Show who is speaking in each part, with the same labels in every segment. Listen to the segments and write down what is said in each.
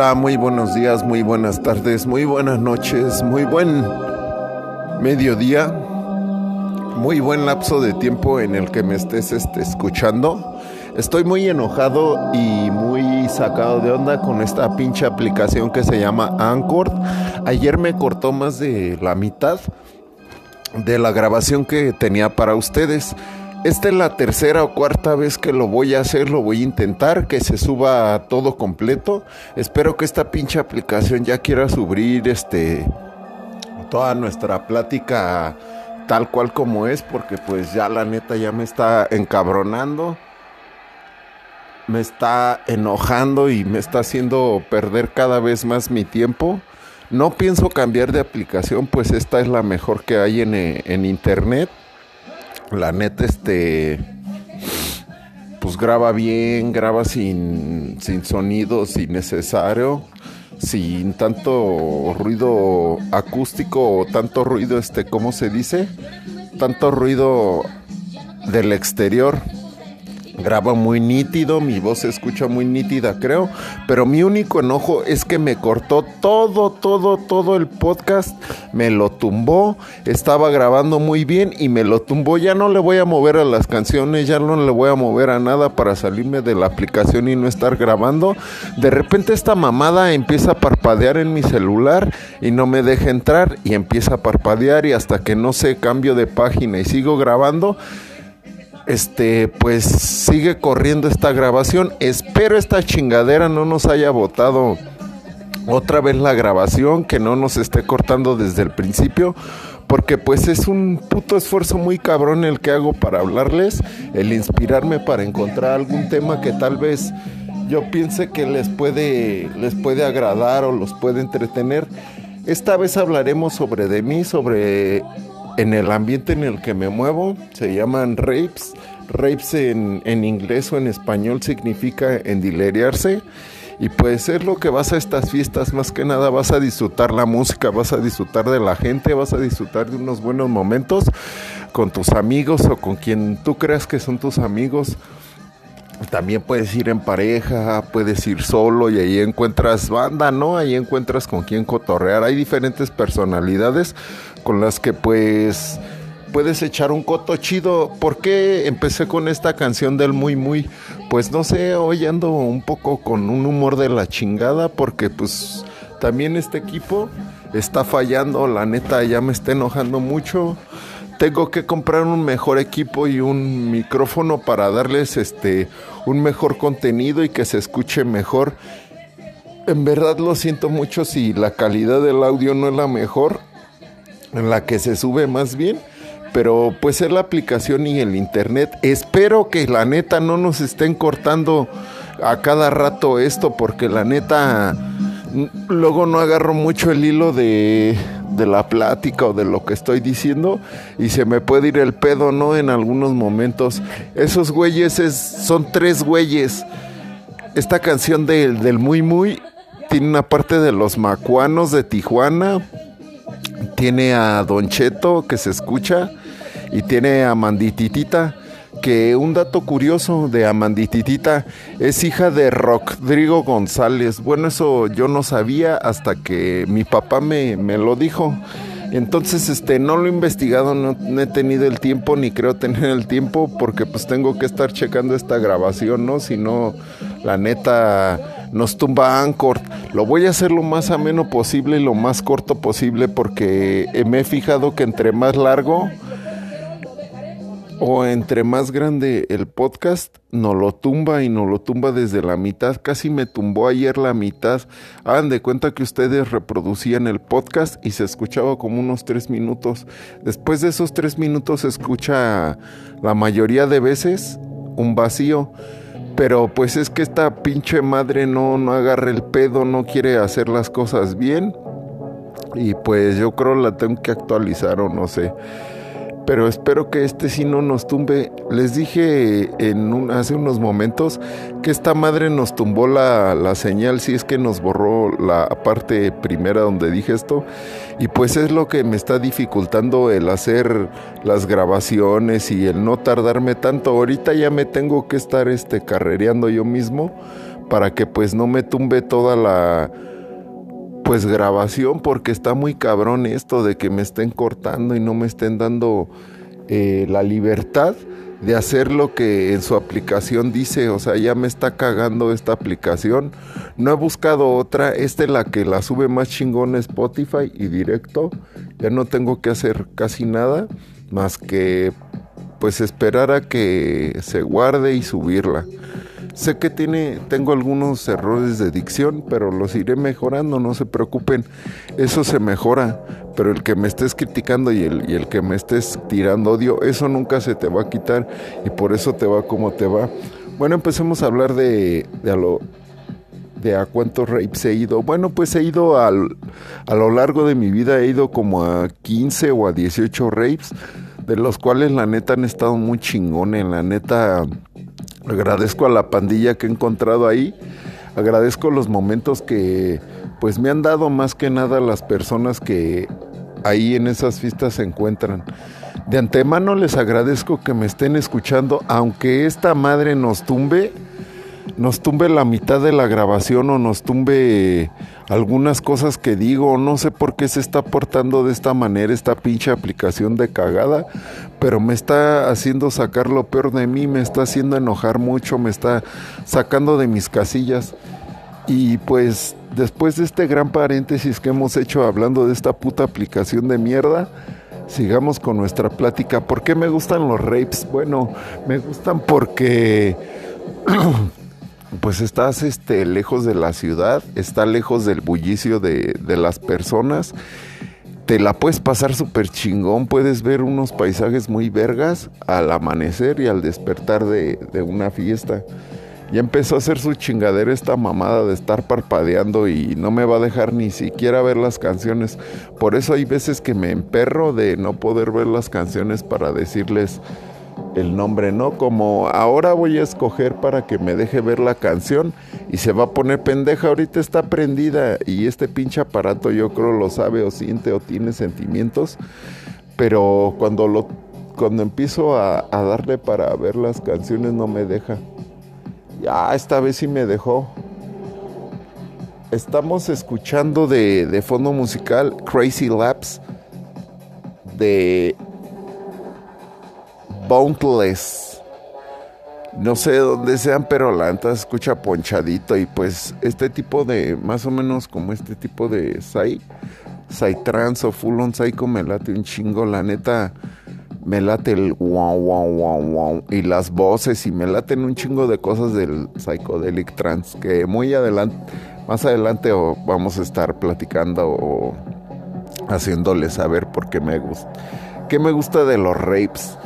Speaker 1: Hola, muy buenos días, muy buenas tardes, muy buenas noches, muy buen mediodía, muy buen lapso de tiempo en el que me estés este, escuchando. Estoy muy enojado y muy sacado de onda con esta pinche aplicación que se llama Anchor. Ayer me cortó más de la mitad de la grabación que tenía para ustedes. Esta es la tercera o cuarta vez que lo voy a hacer, lo voy a intentar, que se suba todo completo. Espero que esta pinche aplicación ya quiera subir este toda nuestra plática tal cual como es, porque pues ya la neta ya me está encabronando. Me está enojando y me está haciendo perder cada vez más mi tiempo. No pienso cambiar de aplicación, pues esta es la mejor que hay en, en internet la neta, este, pues graba bien, graba sin, sin sonido, sin necesario, sin tanto ruido acústico o tanto ruido, este, ¿cómo se dice? Tanto ruido del exterior graba muy nítido, mi voz se escucha muy nítida, creo, pero mi único enojo es que me cortó todo, todo, todo el podcast, me lo tumbó, estaba grabando muy bien y me lo tumbó, ya no le voy a mover a las canciones, ya no le voy a mover a nada para salirme de la aplicación y no estar grabando. De repente esta mamada empieza a parpadear en mi celular y no me deja entrar y empieza a parpadear y hasta que no sé cambio de página y sigo grabando este, pues sigue corriendo esta grabación. Espero esta chingadera no nos haya botado otra vez la grabación, que no nos esté cortando desde el principio, porque pues es un puto esfuerzo muy cabrón el que hago para hablarles, el inspirarme para encontrar algún tema que tal vez yo piense que les puede, les puede agradar o los puede entretener. Esta vez hablaremos sobre de mí, sobre en el ambiente en el que me muevo, se llaman rapes. Rapes en, en inglés o en español significa endilerearse. Y pues es lo que vas a estas fiestas, más que nada vas a disfrutar la música, vas a disfrutar de la gente, vas a disfrutar de unos buenos momentos con tus amigos o con quien tú creas que son tus amigos. También puedes ir en pareja, puedes ir solo y ahí encuentras banda, ¿no? Ahí encuentras con quien cotorrear. Hay diferentes personalidades con las que pues puedes echar un coto chido. ¿Por qué empecé con esta canción del muy muy? Pues no sé, hoy ando un poco con un humor de la chingada porque pues también este equipo está fallando, la neta ya me está enojando mucho. Tengo que comprar un mejor equipo y un micrófono para darles este un mejor contenido y que se escuche mejor. En verdad lo siento mucho si la calidad del audio no es la mejor en la que se sube más bien. Pero pues es la aplicación y el internet. Espero que la neta no nos estén cortando a cada rato esto porque la neta luego no agarro mucho el hilo de, de, la plática o de lo que estoy diciendo y se me puede ir el pedo, ¿no? En algunos momentos. Esos güeyes es, son tres güeyes. Esta canción del Muy Muy tiene una parte de los macuanos de Tijuana, tiene a Don Cheto que se escucha y tiene a Mandititita que un dato curioso de Amandititita es hija de Rodrigo González. Bueno, eso yo no sabía hasta que mi papá me, me lo dijo. Entonces, este, no lo he investigado, no, he tenido el tiempo, ni creo tener el tiempo, porque pues tengo que estar checando esta grabación, ¿no? Si no, la neta nos tumba Anchor. Lo voy a hacer lo más ameno posible y lo más corto posible, porque me he fijado que entre más largo, o entre más grande el podcast, no lo tumba y no lo tumba desde la mitad. Casi me tumbó ayer la mitad. Hagan de cuenta que ustedes reproducían el podcast y se escuchaba como unos tres minutos. Después de esos tres minutos se escucha la mayoría de veces un vacío. Pero pues es que esta pinche madre no, no agarra el pedo, no quiere hacer las cosas bien. Y pues yo creo la tengo que actualizar o no sé pero espero que este sí no nos tumbe. Les dije en hace unos momentos que esta madre nos tumbó la, la señal, si es que nos borró la parte primera donde dije esto, y pues es lo que me está dificultando el hacer las grabaciones y el no tardarme tanto. Ahorita ya me tengo que estar este carrereando yo mismo para que pues no me tumbe toda la pues grabación porque está muy cabrón esto de que me estén cortando y no me estén dando eh, la libertad de hacer lo que en su aplicación dice, o sea, ya me está cagando esta aplicación. No he buscado otra, esta es la que la sube más chingón Spotify y directo. Ya no tengo que hacer casi nada más que pues esperar a que se guarde y subirla. Sé que tiene, tengo algunos errores de dicción, pero los iré mejorando, no se preocupen, eso se mejora, pero el que me estés criticando y el, y el que me estés tirando odio, eso nunca se te va a quitar y por eso te va como te va. Bueno, empecemos a hablar de, de a lo, de a cuántos rapes he ido. Bueno, pues he ido al, a lo largo de mi vida, he ido como a 15 o a 18 rapes, de los cuales la neta han estado muy chingones, la neta Agradezco a la pandilla que he encontrado ahí. Agradezco los momentos que pues me han dado más que nada las personas que ahí en esas fiestas se encuentran. De antemano les agradezco que me estén escuchando, aunque esta madre nos tumbe nos tumbe la mitad de la grabación o nos tumbe algunas cosas que digo, no sé por qué se está portando de esta manera esta pinche aplicación de cagada, pero me está haciendo sacar lo peor de mí, me está haciendo enojar mucho, me está sacando de mis casillas. Y pues después de este gran paréntesis que hemos hecho hablando de esta puta aplicación de mierda, sigamos con nuestra plática. ¿Por qué me gustan los rapes? Bueno, me gustan porque pues estás este, lejos de la ciudad, está lejos del bullicio de, las personas. Te la puedes pasar súper chingón, puedes ver unos paisajes muy vergas al amanecer y al despertar de, de una fiesta. Ya empezó a hacer su chingadera esta mamada de estar parpadeando y no me va a dejar ni siquiera ver las canciones. Por eso hay veces que me emperro de no poder ver las canciones para decirles, el nombre, ¿no? Como ahora voy a escoger para que me deje ver la canción y se va a poner pendeja, ahorita está prendida y este pinche aparato yo creo lo sabe o siente o tiene sentimientos, pero cuando lo cuando empiezo a, darle para ver las canciones no me deja. Ya, esta vez sí me dejó. Estamos escuchando de, de fondo musical Crazy Laps de Boundless. No sé dónde sean, pero la escucha ponchadito. Y pues este tipo de, más o menos como este tipo de Sai, Sai Trans o Full On Psycho me late un chingo. La neta me late el wow, wow, wow, wow. Y las voces y me laten un chingo de cosas del Psychedelic Trans. Que muy adelante, más adelante vamos a estar platicando o haciéndoles saber por qué me gusta. ¿Qué me gusta de los rapes?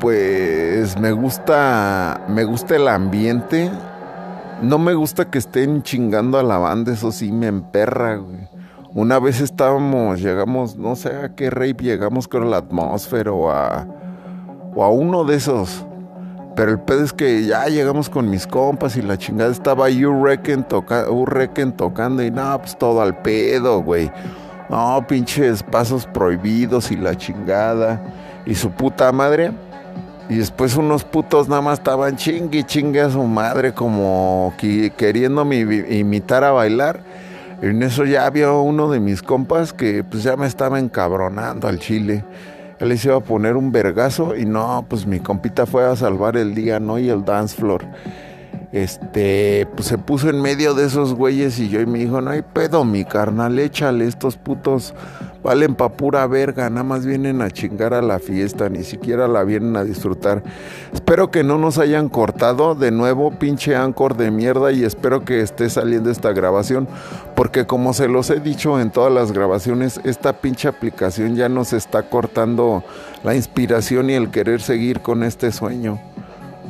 Speaker 1: Pues me gusta, me gusta el ambiente. No me gusta que estén chingando a la banda, eso sí me emperra, güey. Una vez estábamos, llegamos, no sé a qué rape llegamos con la atmósfera o a, o a uno de esos. Pero el pedo es que ya llegamos con mis compas y la chingada estaba You Reckon, toca, tocando y no, pues todo al pedo, güey. No, pinches pasos prohibidos y la chingada. Y su puta madre y después unos putos nada más estaban chingue chingue a su madre como que, queriéndome imitar a bailar. En eso ya había uno de mis compas que pues ya me estaba encabronando al chile. Él les iba a poner un vergazo y no, pues mi compita fue a salvar el día, ¿no? Y el dance floor. Este, pues se puso en medio de esos güeyes y yo y me dijo, no hay pedo, mi carnal, échale estos putos valen pa' pura verga, nada más vienen a chingar a la fiesta, ni siquiera la vienen a disfrutar. Espero que no nos hayan cortado de nuevo, pinche Anchor de mierda, y espero que esté saliendo esta grabación, porque como se los he dicho en todas las grabaciones, esta pinche aplicación ya nos está cortando la inspiración y el querer seguir con este sueño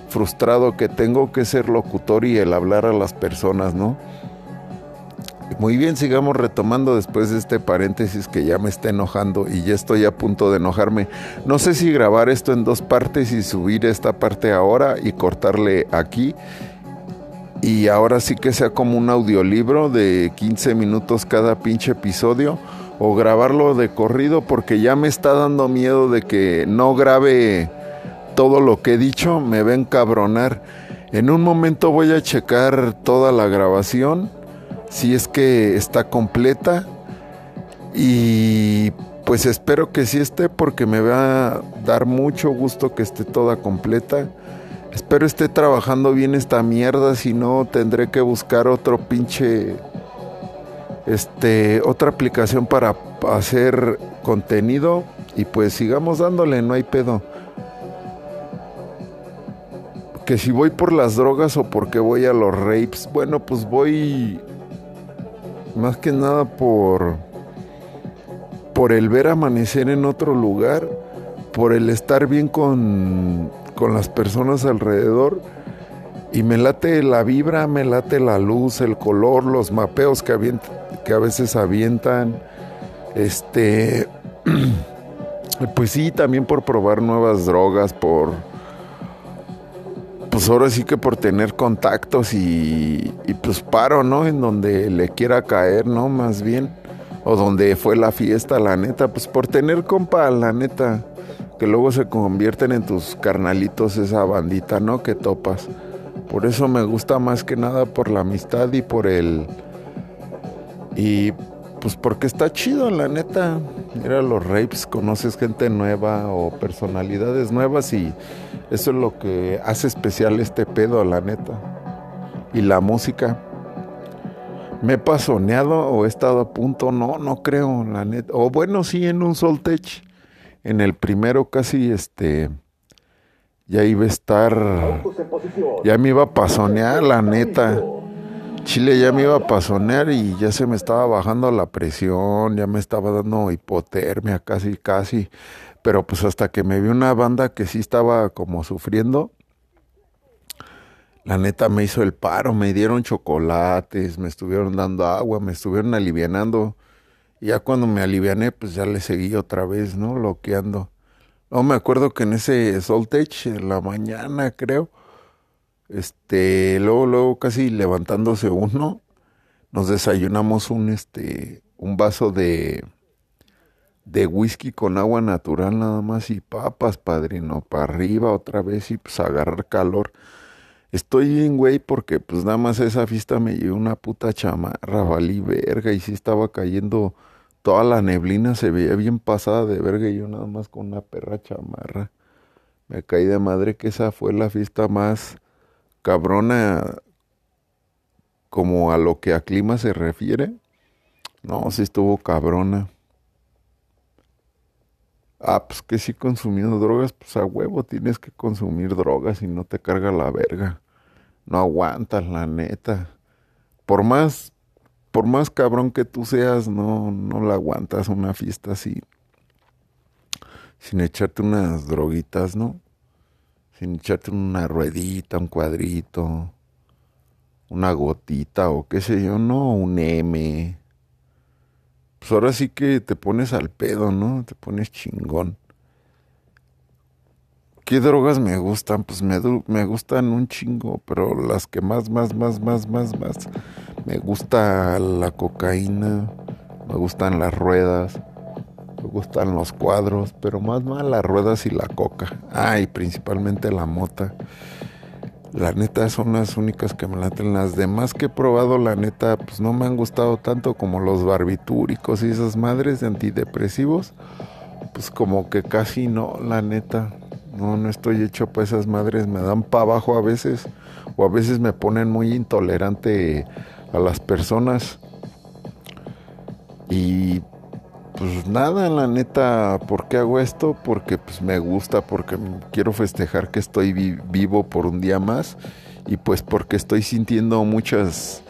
Speaker 1: frustrado que tengo que ser locutor y el hablar a las personas, ¿no? Muy bien, sigamos retomando después de este paréntesis que ya me está enojando y ya estoy a punto de enojarme. No sé si grabar esto en dos partes y subir esta parte ahora y cortarle aquí. Y ahora sí que sea como un audiolibro de 15 minutos cada pinche episodio o grabarlo de corrido porque ya me está dando miedo de que no grabe todo lo que he dicho, me ven cabronar En un momento voy a checar toda la grabación, si es que está completa. Y pues espero que sí esté porque me va a dar mucho gusto que esté toda completa. Espero esté trabajando bien esta mierda, si no tendré que buscar otro pinche este otra aplicación para hacer contenido y pues sigamos dándole, no hay pedo que si voy por las drogas o porque voy a los rapes, bueno, pues voy más que nada por por el ver amanecer en otro lugar, por el estar bien con con las personas alrededor y me late la vibra, me late la luz, el color, los mapeos que, que a veces avientan. Este, pues sí, también por probar nuevas drogas, por pues ahora sí que por tener contactos y, pues paro, ¿no? En donde le quiera caer, ¿no? Más bien. O donde fue la fiesta, la neta. Pues por tener compa, la neta. Que luego se convierten en tus carnalitos esa bandita, ¿no? Que topas. Por eso me gusta más que nada por la amistad y por el... Y pues porque está chido, la neta. Mira los rapes, conoces gente nueva o personalidades nuevas y eso es lo que hace especial este pedo, la neta. Y la música. ¿Me he pasoneado o he estado a punto? No, no creo, la neta. O bueno, sí, en un Soltech. En el primero casi, este... Ya iba a estar... Ya me iba a pasonear, la neta. Chile ya me iba a pasonear y ya se me estaba bajando la presión, ya me estaba dando hipotermia casi, casi. Pero pues hasta que me vi una banda que sí estaba como sufriendo, la neta me hizo el paro, me dieron chocolates, me estuvieron dando agua, me estuvieron alivianando. Y ya cuando me aliviané, pues ya le seguí otra vez, ¿no? Loqueando. No, me acuerdo que en ese Soltech, en la mañana creo, este, luego, luego casi levantándose uno, nos desayunamos un, este, un vaso de, de whisky con agua natural nada más y papas, padrino, para arriba otra vez y pues agarrar calor. Estoy bien, güey, porque pues nada más esa fiesta me llevó una puta chamarra, valí verga, y si estaba cayendo toda la neblina, se veía bien pasada de verga, y yo nada más con una perra chamarra. Me caí de madre que esa fue la fiesta más cabrona como a lo que a clima se refiere. No, si estuvo cabrona. Ah, pues que si consumiendo drogas, pues a huevo tienes que consumir drogas y no te carga la verga. No aguantas, la neta. Por más, por más cabrón que tú seas, no, no la aguantas una fiesta así. Sin echarte unas droguitas, ¿no? sin echarte una ruedita, un cuadrito, una gotita o qué sé yo, no, un M. Pues ahora sí que te pones al pedo, ¿no? Te pones chingón. ¿Qué drogas me gustan? Pues me, me gustan un chingo, pero las que más, más, más, más, más, más. Me gusta la cocaína, me gustan las ruedas, me gustan los cuadros, pero más mal las ruedas y la coca. Ah, y principalmente la mota. La neta son las únicas que me laten. Las demás que he probado, la neta, pues no me han gustado tanto como los barbitúricos y esas madres de antidepresivos. Pues como que casi no, la neta. No, no estoy hecho para esas madres. Me dan para abajo a veces. O a veces me ponen muy intolerante a las personas. Y pues nada, la neta, ¿por qué hago esto? Porque pues me gusta, porque quiero festejar que estoy vivo por un día más y pues porque estoy sintiendo muchas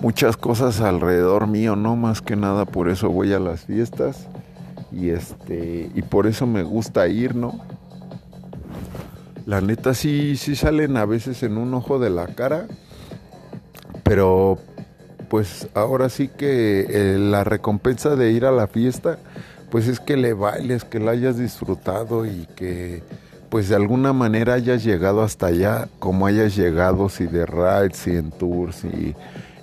Speaker 1: muchas cosas alrededor mío, no más que nada por eso voy a las fiestas y este y por eso me gusta ir, ¿no? La neta sí sí salen a veces en un ojo de la cara, pero pues ahora sí que eh, la recompensa de ir a la fiesta, pues es que le bailes, que la hayas disfrutado y que pues de alguna manera hayas llegado hasta allá, como hayas llegado, si de rides, si en tours, si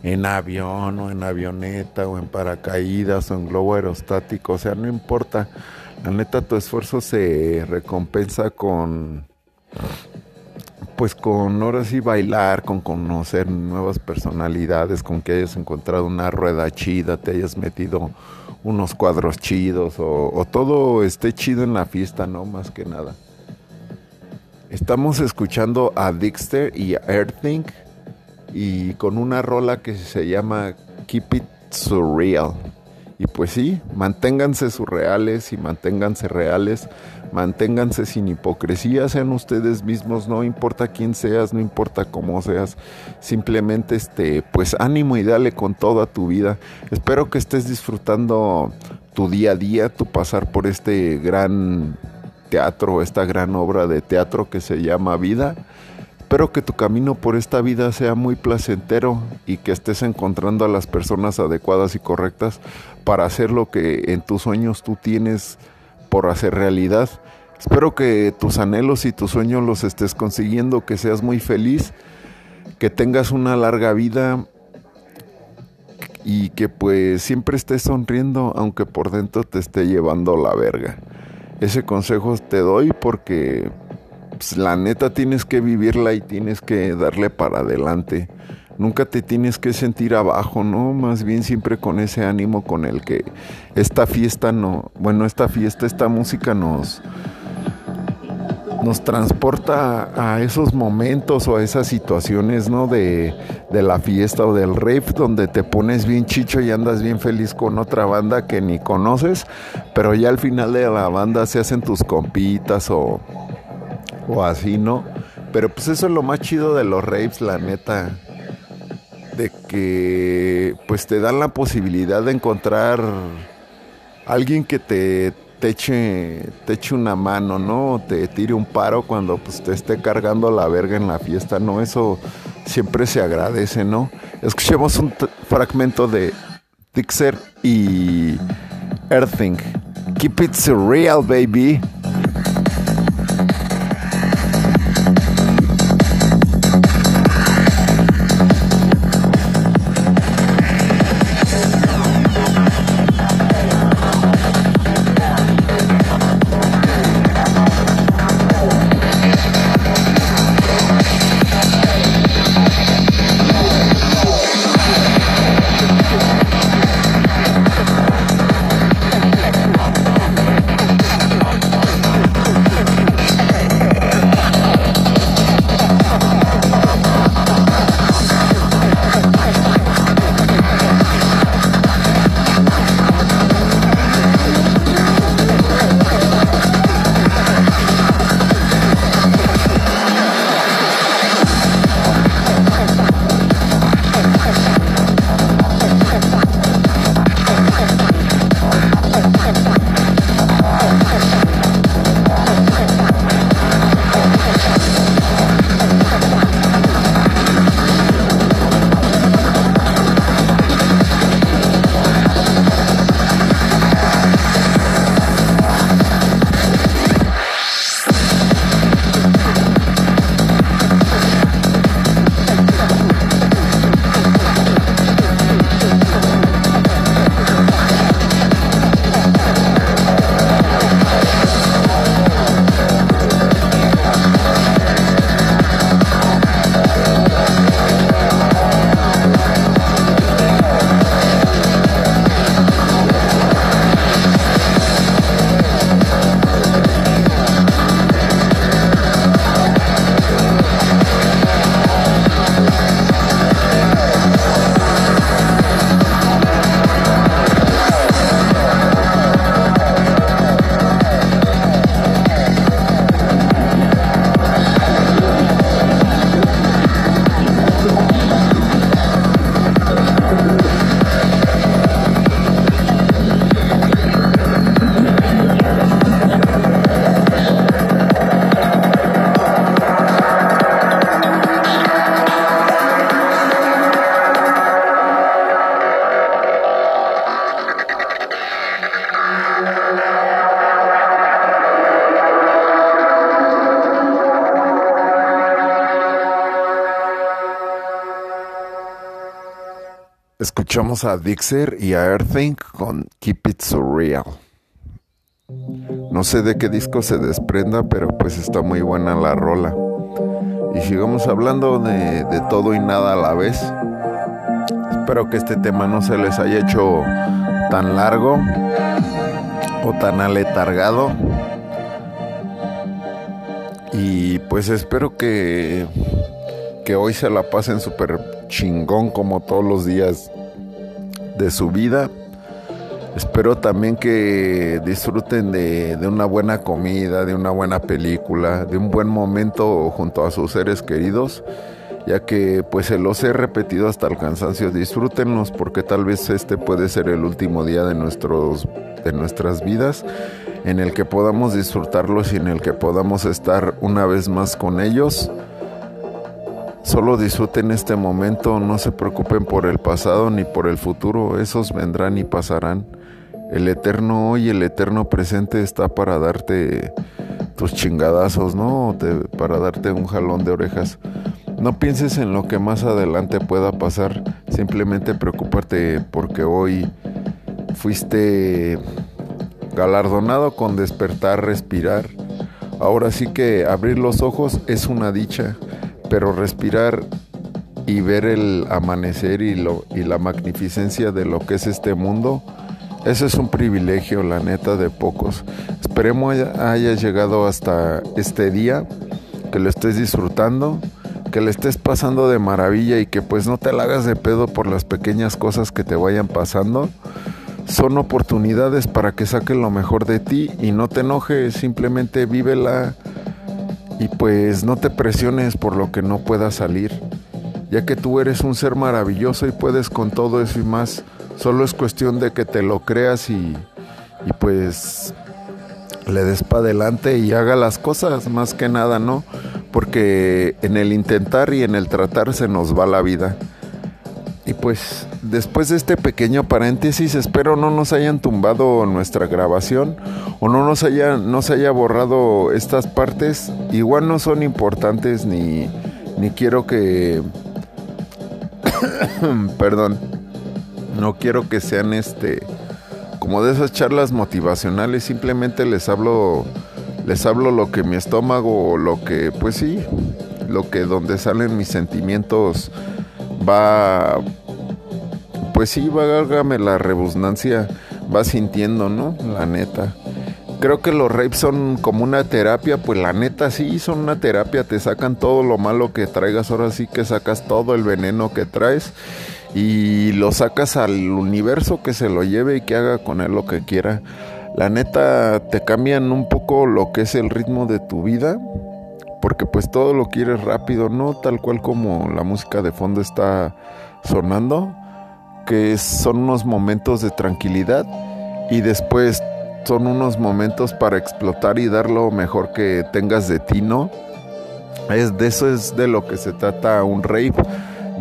Speaker 1: en avión o en avioneta o en paracaídas o en globo aerostático, o sea, no importa. La neta, tu esfuerzo se recompensa con pues con ahora sí bailar, con conocer nuevas personalidades, con que hayas encontrado una rueda chida, te hayas metido unos cuadros chidos o, todo esté chido en la fiesta, ¿no? Más que nada. Estamos escuchando a Dixter y a Earthing y con una rola que se llama Keep It Surreal. Y pues sí, manténganse surreales y manténganse reales, manténganse sin hipocresía, sean ustedes mismos, no importa quién seas, no importa cómo seas, simplemente este, pues ánimo y dale con toda tu vida. Espero que estés disfrutando tu día a día, tu pasar por este gran teatro, esta gran obra de teatro que se llama vida. Espero que tu camino por esta vida sea muy placentero y que estés encontrando a las personas adecuadas y correctas para hacer lo que en tus sueños tú tienes por hacer realidad. Espero que tus anhelos y tus sueños los estés consiguiendo, que seas muy feliz, que tengas una larga vida y que pues siempre estés sonriendo aunque por dentro te esté llevando la verga. Ese consejo te doy porque pues, la neta tienes que vivirla y tienes que darle para adelante. Nunca te tienes que sentir abajo, ¿no? Más bien siempre con ese ánimo con el que esta fiesta no, bueno, esta fiesta, esta música nos nos transporta a esos momentos o a esas situaciones, ¿no? De, de la fiesta o del rave donde te pones bien chicho y andas bien feliz con otra banda que ni conoces, pero ya al final de la banda se hacen tus compitas o, o así, ¿no? Pero pues eso es lo más chido de los raves, la neta. De que pues te dan la posibilidad de encontrar alguien que te, te eche una mano, ¿no? Te tire un paro cuando pues te esté cargando la verga en la fiesta, ¿no? Eso siempre se agradece, ¿no? Escuchemos un fragmento de Dixer y Earthing. Keep it surreal, baby. Escuchamos a Dixer y a Earthing con Keep It Surreal. No sé de qué disco se desprenda, pero pues está muy buena la rola. y sigamos hablando de, de todo y nada a la vez. Espero que este tema no se les haya hecho tan largo o tan aletargado. Y pues espero que, que hoy se la pasen súper chingón como todos los días de su vida. Espero también que disfruten de, de, una buena comida, de una buena película, de un buen momento junto a sus seres queridos, ya que pues se los he repetido hasta el cansancio. Disfrútenlos porque tal vez este puede ser el último día de, nuestros, de nuestras vidas en el que podamos disfrutarlos y en el que podamos estar una vez más con ellos. Solo disfruten este momento, no se preocupen por el pasado ni por el futuro, esos vendrán y pasarán. El eterno hoy, el eterno presente está para darte tus chingadazos, ¿no? para darte un jalón de orejas. No pienses en lo que más adelante pueda pasar, simplemente preocúpate porque hoy fuiste galardonado con despertar, respirar. Ahora sí que abrir los ojos es una dicha, pero respirar y ver el amanecer y, lo, y la magnificencia de lo que es este mundo, eso es un privilegio, la neta, de pocos. Esperemos hayas llegado hasta este día, que lo estés disfrutando, que le estés pasando de maravilla y que pues no te la hagas de pedo por las pequeñas cosas que te vayan pasando son oportunidades para que saques lo mejor de ti y no te enojes, simplemente vívela y pues no te presiones por lo que no pueda salir, ya que tú eres un ser maravilloso y puedes con todo eso y más, solo es cuestión de que te lo creas y, y pues le des para adelante y haga las cosas, más que nada, ¿no? Porque en el intentar y en el tratar se nos va la vida. Y pues después de este pequeño paréntesis, espero no nos hayan tumbado nuestra grabación o no nos haya, no se haya borrado estas partes. Igual no son importantes ni, ni quiero que... Perdón. No quiero que sean este... Como de esas charlas motivacionales, simplemente les hablo les hablo lo que mi estómago o lo que pues sí, lo que donde salen mis sentimientos va, pues sí, válgame la rebusnancia, va sintiendo, ¿no? La neta. Creo que los rapes son como una terapia, pues la neta sí, son una terapia, te sacan todo lo malo que traigas, ahora sí que sacas todo el veneno que traes y lo sacas al universo que se lo lleve y que haga con él lo que quiera. La neta te cambian un poco lo que es el ritmo de tu vida porque pues todo lo quieres rápido, no tal cual como la música de fondo está sonando, que son unos momentos de tranquilidad y después son unos momentos para explotar y dar lo mejor que tengas de ti, ¿no? Es de eso es de lo que se trata un rave,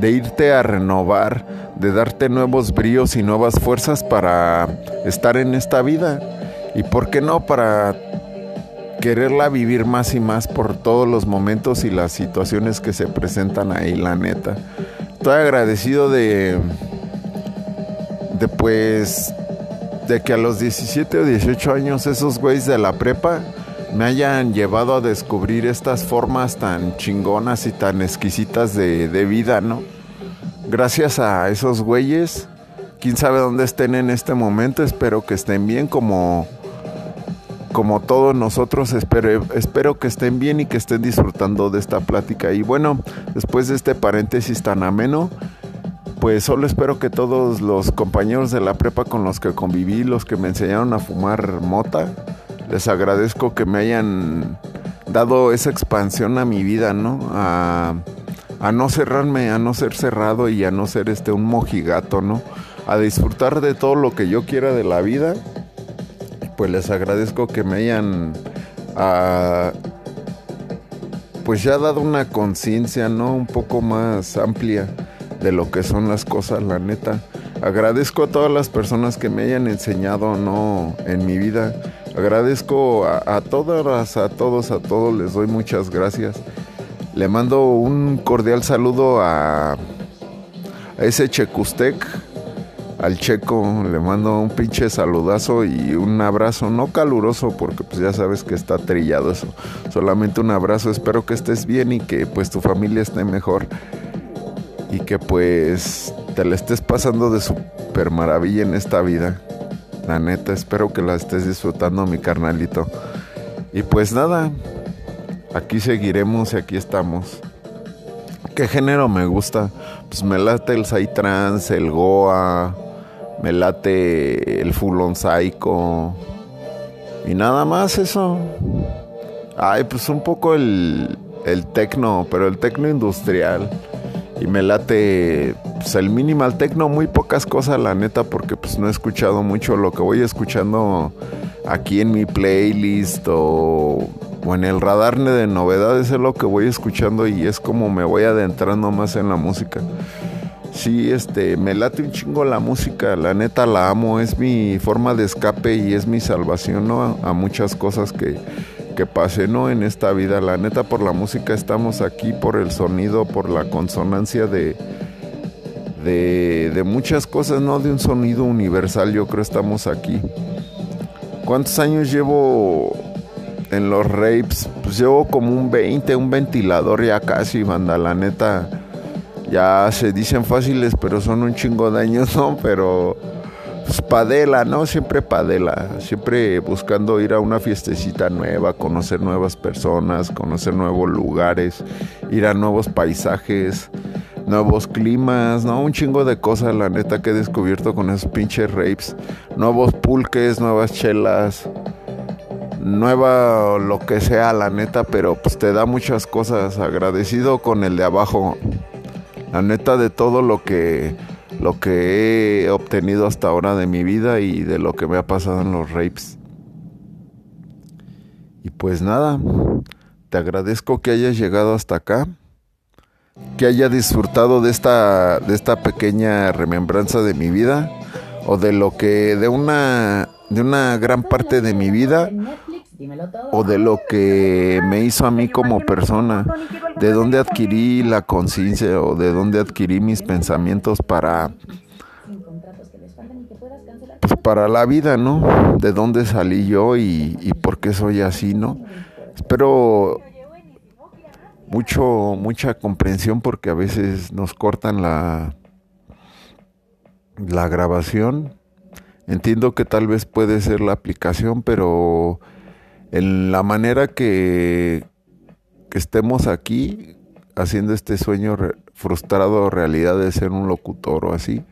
Speaker 1: de irte a renovar, de darte nuevos bríos y nuevas fuerzas para estar en esta vida. Y por qué no para quererla vivir más y más por todos los momentos y las situaciones que se presentan ahí, la neta. Estoy agradecido de, de pues, de que a los 17 o 18 años esos güeyes de la prepa me hayan llevado a descubrir estas formas tan chingonas y tan exquisitas de, de vida, ¿no? Gracias a esos güeyes, quién sabe dónde estén en este momento, espero que estén bien como como todos nosotros, espero, espero que estén bien y que estén disfrutando de esta plática. Y bueno, después de este paréntesis tan ameno, pues solo espero que todos los compañeros de la prepa con los que conviví, los que me enseñaron a fumar mota, les agradezco que me hayan dado esa expansión a mi vida, ¿no? A, no cerrarme, a no ser cerrado y a no ser este un mojigato, ¿no? A disfrutar de todo lo que yo quiera de la vida pues les agradezco que me hayan pues ya dado una conciencia, ¿no? Un poco más amplia de lo que son las cosas, la neta. Agradezco a todas las personas que me hayan enseñado, ¿no? En mi vida. Agradezco a, todas, a todos, a todos, les doy muchas gracias. Le mando un cordial saludo a, a ese Checustec al Checo le mando un pinche saludazo y un abrazo, no caluroso porque pues ya sabes que está trillado eso, solamente un abrazo, espero que estés bien y que pues tu familia esté mejor y que pues te la estés pasando de super maravilla en esta vida. La neta, espero que la estés disfrutando mi carnalito. Y pues nada, aquí seguiremos y aquí estamos. ¿Qué género me gusta? Pues me late el Psytrance, el Goa, me late el Full Psycho. Y nada más eso. Ay, pues un poco el, el tecno, pero el tecno industrial. Y me late pues, el minimal tecno, muy pocas cosas, la neta, porque pues no he escuchado mucho. Lo que voy escuchando aquí en mi playlist o o en el radar de novedades es lo que voy escuchando y es como me voy adentrando más en la música. Sí, este, me late un chingo la música, la neta la amo, es mi forma de escape y es mi salvación, ¿no? A, muchas cosas que, que pasé, ¿no? En esta vida, la neta por la música estamos aquí, por el sonido, por la consonancia de, de, de muchas cosas, ¿no? De un sonido universal, yo creo estamos aquí. ¿Cuántos años llevo en los rapes, pues llevo como un 20, un ventilador ya casi, banda, la neta. Ya se dicen fáciles, pero son un chingo de años, ¿no? Pero pues padela, ¿no? Siempre padela, siempre buscando ir a una fiestecita nueva, conocer nuevas personas, conocer nuevos lugares, ir a nuevos paisajes, nuevos climas, ¿no? Un chingo de cosas, la neta, que he descubierto con esos pinches rapes. Nuevos pulques, nuevas chelas nueva lo que sea, la neta, pero pues te da muchas cosas. Agradecido con el de abajo. La neta de todo lo que lo que he obtenido hasta ahora de mi vida y de lo que me ha pasado en los rapes. Y pues nada, te agradezco que hayas llegado hasta acá, que haya disfrutado de esta de esta pequeña remembranza de mi vida o de lo que de una de una gran parte de mi vida o de lo que me hizo a mí como persona, de dónde adquirí la conciencia o de dónde adquirí mis pensamientos para pues para la vida, ¿no? De dónde salí yo y, y por qué soy así, ¿no? Espero mucho mucha comprensión porque a veces nos cortan la la grabación. Entiendo que tal vez puede ser la aplicación, pero en la manera que, que estemos aquí haciendo este sueño frustrado realidad de ser un locutor o así,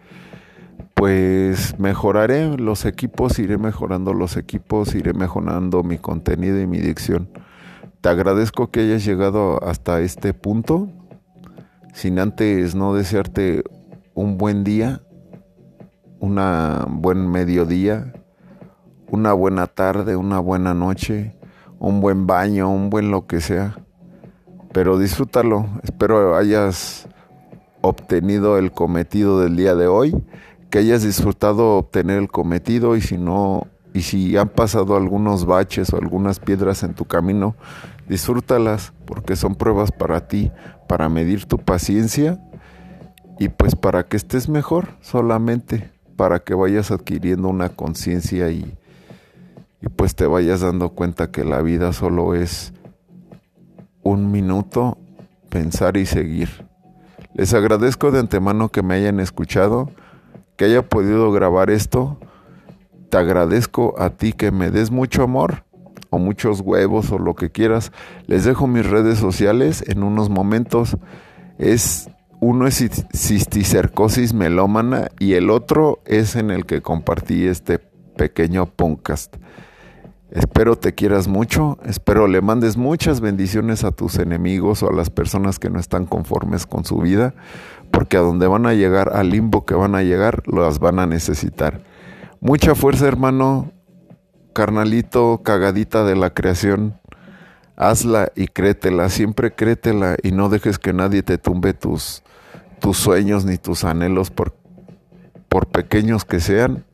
Speaker 1: pues mejoraré los equipos, iré mejorando los equipos, iré mejorando mi contenido y mi dicción. Te agradezco que hayas llegado hasta este punto, sin antes no desearte un buen día, un buen mediodía, una buena tarde, una buena noche, un buen baño, un buen lo que sea. Pero disfrútalo. Espero hayas obtenido el cometido del día de hoy, que hayas disfrutado obtener el cometido y si no y si han pasado algunos baches o algunas piedras en tu camino, disfrútalas porque son pruebas para ti, para medir tu paciencia y pues para que estés mejor solamente, para que vayas adquiriendo una conciencia y, y pues te vayas dando cuenta que la vida solo es un minuto, pensar y seguir. Les agradezco de antemano que me hayan escuchado, que haya podido grabar esto. Te agradezco a ti que me des mucho amor o muchos huevos o lo que quieras. Les dejo mis redes sociales en unos momentos. Es uno es cisticercosis melómana y el otro es en el que compartí este pequeño podcast. Espero te quieras mucho, espero le mandes muchas bendiciones a tus enemigos o a las personas que no están conformes con su vida, porque a donde van a llegar, al limbo que van a llegar, las van a necesitar. Mucha fuerza hermano, carnalito, cagadita de la creación, hazla y créetela, siempre créetela y no dejes que nadie te tumbe tus, tus sueños ni tus anhelos por, por pequeños que sean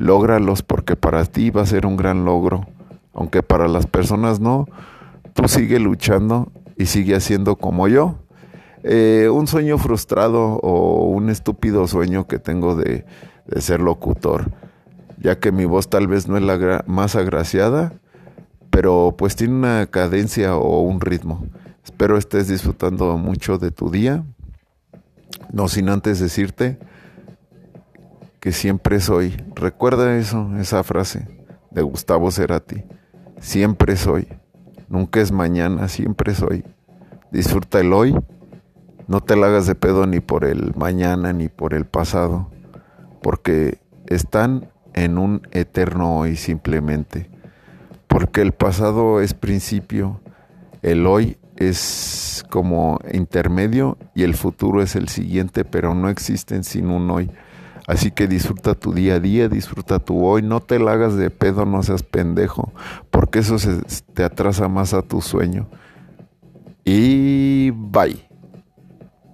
Speaker 1: lógralos porque para ti va a ser un gran logro, aunque para las personas no, tú sigue luchando y sigue haciendo como yo. Eh, un sueño frustrado o un estúpido sueño que tengo de, de ser locutor, ya que mi voz tal vez no es la más agraciada, pero pues tiene una cadencia o un ritmo. Espero estés disfrutando mucho de tu día, no sin antes decirte que siempre soy. Recuerda eso, esa frase de Gustavo Cerati. Siempre soy. Nunca es mañana, siempre soy. Disfruta el hoy. No te la hagas de pedo ni por el mañana ni por el pasado, porque están en un eterno hoy simplemente. Porque el pasado es principio, el hoy es como intermedio y el futuro es el siguiente, pero no existen sin un hoy. Así que disfruta tu día a día, disfruta tu hoy, no te la hagas de pedo, no seas pendejo, porque eso se, te atrasa más a tu sueño. Y bye.